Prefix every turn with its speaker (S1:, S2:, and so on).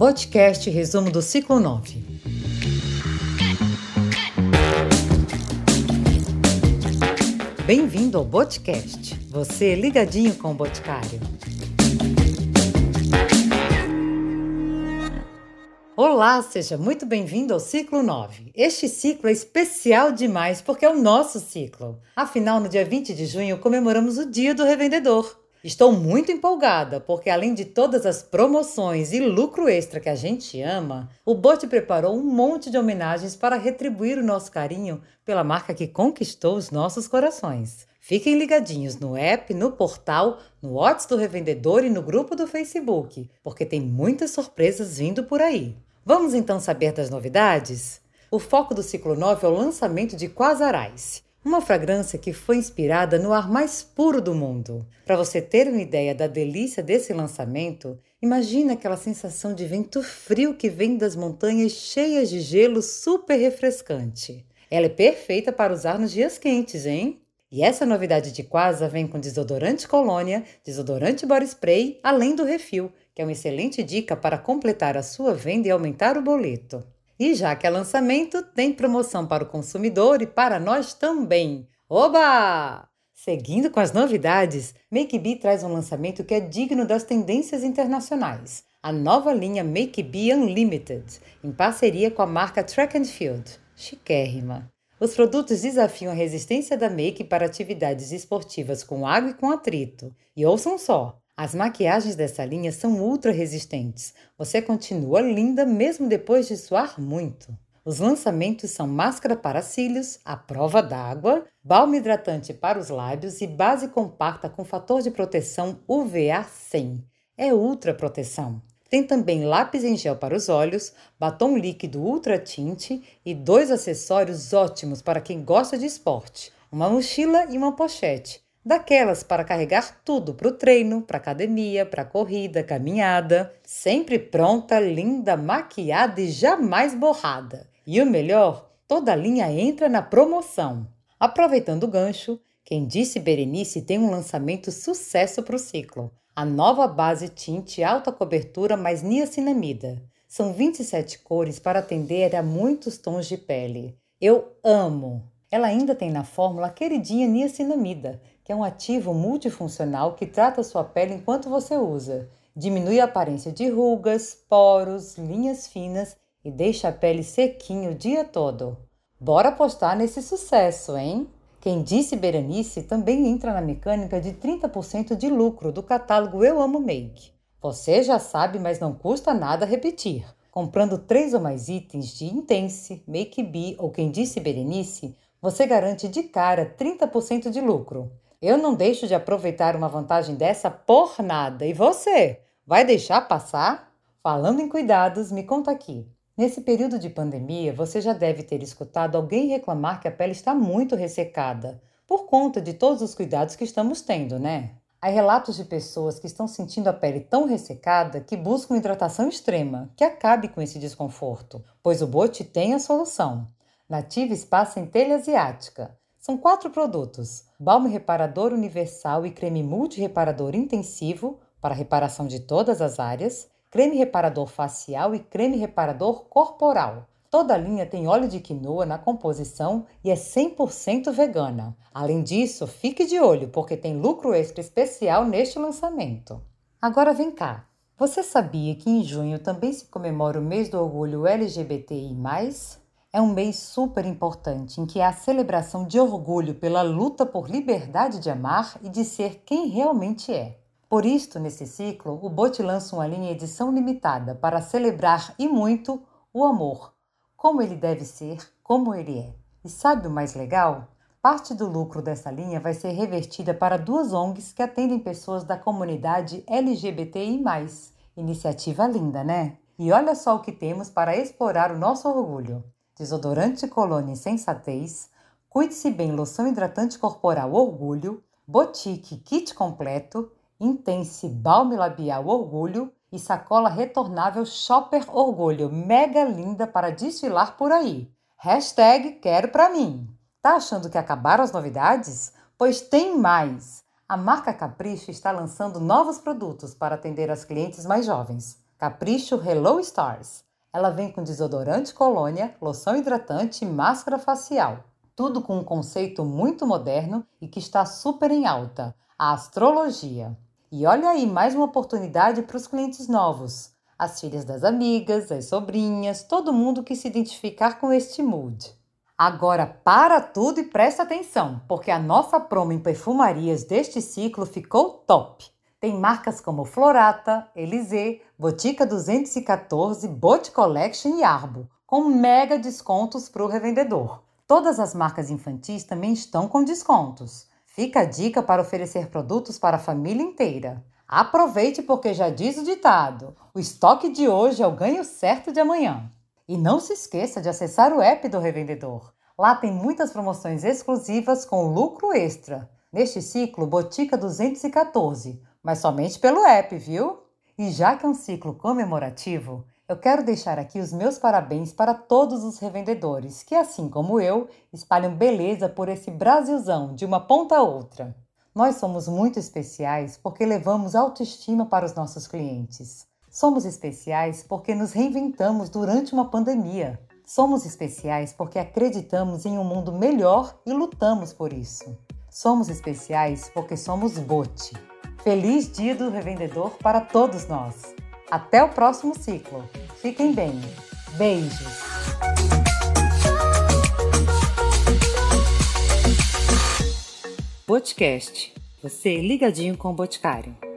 S1: Podcast resumo do ciclo 9. Bem-vindo ao Botcast. Você ligadinho com o Boticário. Olá, seja muito bem-vindo ao ciclo 9. Este ciclo é especial demais porque é o nosso ciclo. Afinal, no dia 20 de junho comemoramos o Dia do Revendedor. Estou muito empolgada porque, além de todas as promoções e lucro extra que a gente ama, o Bote preparou um monte de homenagens para retribuir o nosso carinho pela marca que conquistou os nossos corações. Fiquem ligadinhos no app, no portal, no WhatsApp do revendedor e no grupo do Facebook, porque tem muitas surpresas vindo por aí. Vamos então saber das novidades? O foco do ciclo 9 é o lançamento de Quasarais, uma fragrância que foi inspirada no ar mais puro do mundo. Para você ter uma ideia da delícia desse lançamento, imagine aquela sensação de vento frio que vem das montanhas cheias de gelo super refrescante. Ela é perfeita para usar nos dias quentes, hein? E essa novidade de Quasa vem com desodorante colônia, desodorante body spray, além do refil, que é uma excelente dica para completar a sua venda e aumentar o boleto. E já que é lançamento, tem promoção para o consumidor e para nós também. Oba! Seguindo com as novidades, Make Be traz um lançamento que é digno das tendências internacionais. A nova linha Make Be Unlimited, em parceria com a marca Track and Field. Chiquérrima. Os produtos desafiam a resistência da Make para atividades esportivas com água e com atrito. E ouçam só, as maquiagens dessa linha são ultra resistentes. Você continua linda mesmo depois de suar muito. Os lançamentos são máscara para cílios, a prova d'água, balme hidratante para os lábios e base compacta com fator de proteção UVA 100. É ultra proteção. Tem também lápis em gel para os olhos, batom líquido ultra tinte e dois acessórios ótimos para quem gosta de esporte: uma mochila e uma pochete daquelas para carregar tudo para o treino, para academia, para corrida, caminhada, sempre pronta, linda, maquiada e jamais borrada. E o melhor, toda a linha entra na promoção. Aproveitando o gancho, quem disse Berenice tem um lançamento sucesso para o ciclo. A nova base tinte alta cobertura mais niacinamida. São 27 cores para atender a muitos tons de pele. Eu amo! Ela ainda tem na fórmula a queridinha niacinamida, que é um ativo multifuncional que trata sua pele enquanto você usa. Diminui a aparência de rugas, poros, linhas finas e deixa a pele sequinha o dia todo. Bora apostar nesse sucesso, hein? Quem disse Berenice também entra na mecânica de 30% de lucro do catálogo Eu Amo Make. Você já sabe, mas não custa nada repetir. Comprando três ou mais itens de Intense, Make Be ou Quem Disse Berenice, você garante de cara 30% de lucro. Eu não deixo de aproveitar uma vantagem dessa por nada. E você? Vai deixar passar? Falando em cuidados, me conta aqui. Nesse período de pandemia, você já deve ter escutado alguém reclamar que a pele está muito ressecada, por conta de todos os cuidados que estamos tendo, né? Há relatos de pessoas que estão sentindo a pele tão ressecada que buscam hidratação extrema, que acabe com esse desconforto, pois o Bote tem a solução. Nativa Spa Centelha Asiática. São quatro produtos: balme reparador universal e creme multireparador intensivo para reparação de todas as áreas, creme reparador facial e creme reparador corporal. Toda a linha tem óleo de quinoa na composição e é 100% vegana. Além disso, fique de olho porque tem lucro extra especial neste lançamento. Agora vem cá. Você sabia que em junho também se comemora o mês do orgulho LGBTI+. É um mês super importante em que há a celebração de orgulho pela luta por liberdade de amar e de ser quem realmente é. Por isto, nesse ciclo, o Bote lança uma linha edição limitada para celebrar e muito o amor, como ele deve ser, como ele é. E sabe o mais legal? Parte do lucro dessa linha vai ser revertida para duas ONGs que atendem pessoas da comunidade LGBTI. Iniciativa linda, né? E olha só o que temos para explorar o nosso orgulho desodorante colônia sensatez, cuide-se bem loção hidratante corporal orgulho, botique kit completo, intense balme labial orgulho e sacola retornável shopper orgulho mega linda para desfilar por aí. Hashtag quero pra mim. Tá achando que acabaram as novidades? Pois tem mais! A marca Capricho está lançando novos produtos para atender as clientes mais jovens. Capricho Hello Stars. Ela vem com desodorante colônia, loção hidratante e máscara facial. Tudo com um conceito muito moderno e que está super em alta: a astrologia. E olha aí mais uma oportunidade para os clientes novos. As filhas das amigas, as sobrinhas, todo mundo que se identificar com este mood. Agora para tudo e presta atenção, porque a nossa promo em perfumarias deste ciclo ficou top. Tem marcas como Florata, Elysée, Botica 214, Bot Collection e Arbo, com mega descontos para o revendedor. Todas as marcas infantis também estão com descontos. Fica a dica para oferecer produtos para a família inteira. Aproveite porque já diz o ditado: o estoque de hoje é o ganho certo de amanhã. E não se esqueça de acessar o app do revendedor. Lá tem muitas promoções exclusivas com lucro extra. Neste ciclo, Botica 214, mas somente pelo app, viu? E já que é um ciclo comemorativo, eu quero deixar aqui os meus parabéns para todos os revendedores que, assim como eu, espalham beleza por esse Brasilzão de uma ponta a outra. Nós somos muito especiais porque levamos autoestima para os nossos clientes. Somos especiais porque nos reinventamos durante uma pandemia. Somos especiais porque acreditamos em um mundo melhor e lutamos por isso. Somos especiais porque somos Bote. Feliz Dia do Revendedor para todos nós! Até o próximo ciclo. Fiquem bem. Beijos. Podcast. Você ligadinho com o Boticário.